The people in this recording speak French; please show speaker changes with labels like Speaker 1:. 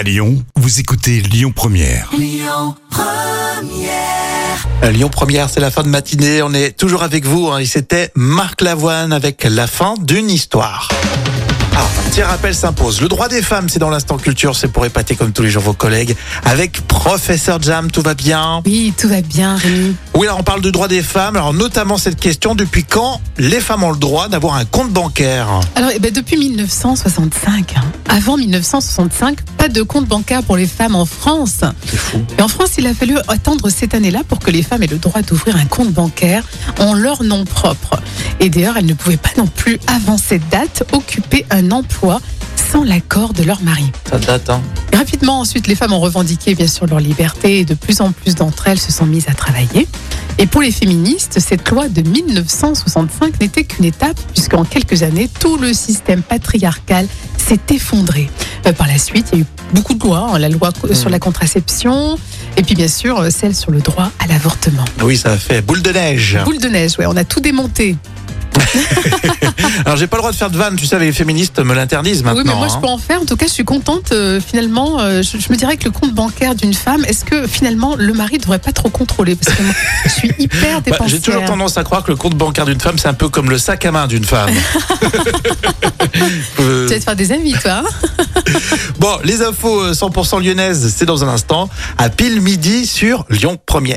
Speaker 1: À Lyon, vous écoutez Lyon Première.
Speaker 2: Euh, Lyon Première, c'est la fin de matinée. On est toujours avec vous. hein, et c'était Marc Lavoine avec la fin d'une histoire. Alors, un petit rappel s'impose. Le droit des femmes, c'est dans l'instant culture. C'est pour épater comme tous les jours vos collègues. Avec Professeur Jam, tout va bien
Speaker 3: Oui, tout va bien, Rémi.
Speaker 2: Oui, alors on parle de droit des femmes. Alors, notamment cette question depuis quand les femmes ont le droit d'avoir un compte bancaire
Speaker 3: Alors, eh ben, depuis 1965, hein. avant 1965, pas de compte bancaire pour les femmes en France.
Speaker 2: C'est fou.
Speaker 3: Et en France, il a fallu attendre cette année-là pour que les femmes aient le droit d'ouvrir un compte bancaire en leur nom propre. Et d'ailleurs, elles ne pouvaient pas non plus, avant cette date, occuper un emploi sans l'accord de leur mari.
Speaker 2: Ça date, hein
Speaker 3: rapidement, ensuite, les femmes ont revendiqué bien sûr leur liberté et de plus en plus d'entre elles se sont mises à travailler. Et pour les féministes, cette loi de 1965 n'était qu'une étape, puisqu'en quelques années, tout le système patriarcal s'est effondré. Euh, par la suite, il y a eu beaucoup de lois, hein, la loi sur la contraception, et puis bien sûr euh, celle sur le droit à l'avortement.
Speaker 2: Oui, ça a fait boule de neige.
Speaker 3: Boule de neige, ouais, on a tout démonté.
Speaker 2: Alors, j'ai pas le droit de faire de vannes. Tu sais, les féministes me l'interdisent maintenant.
Speaker 3: oui, mais moi je
Speaker 2: hein.
Speaker 3: peux en faire. En tout cas, je suis contente. euh, finalement, euh, je, je me dirais que le compte bancaire d'une femme, est-ce que finalement le mari devrait pas trop contrôler? Parce que moi, je suis hyper
Speaker 2: Bah,
Speaker 3: dépensière.
Speaker 2: J'ai toujours tendance à croire que le compte bancaire d'une femme, c'est un peu comme le sac à main d'une femme. Euh,
Speaker 3: Tu vas te faire des amis, toi. hein?
Speaker 2: Bon, les infos euh, 100% lyonnaises, c'est dans un instant, à pile midi sur Lyon 1er.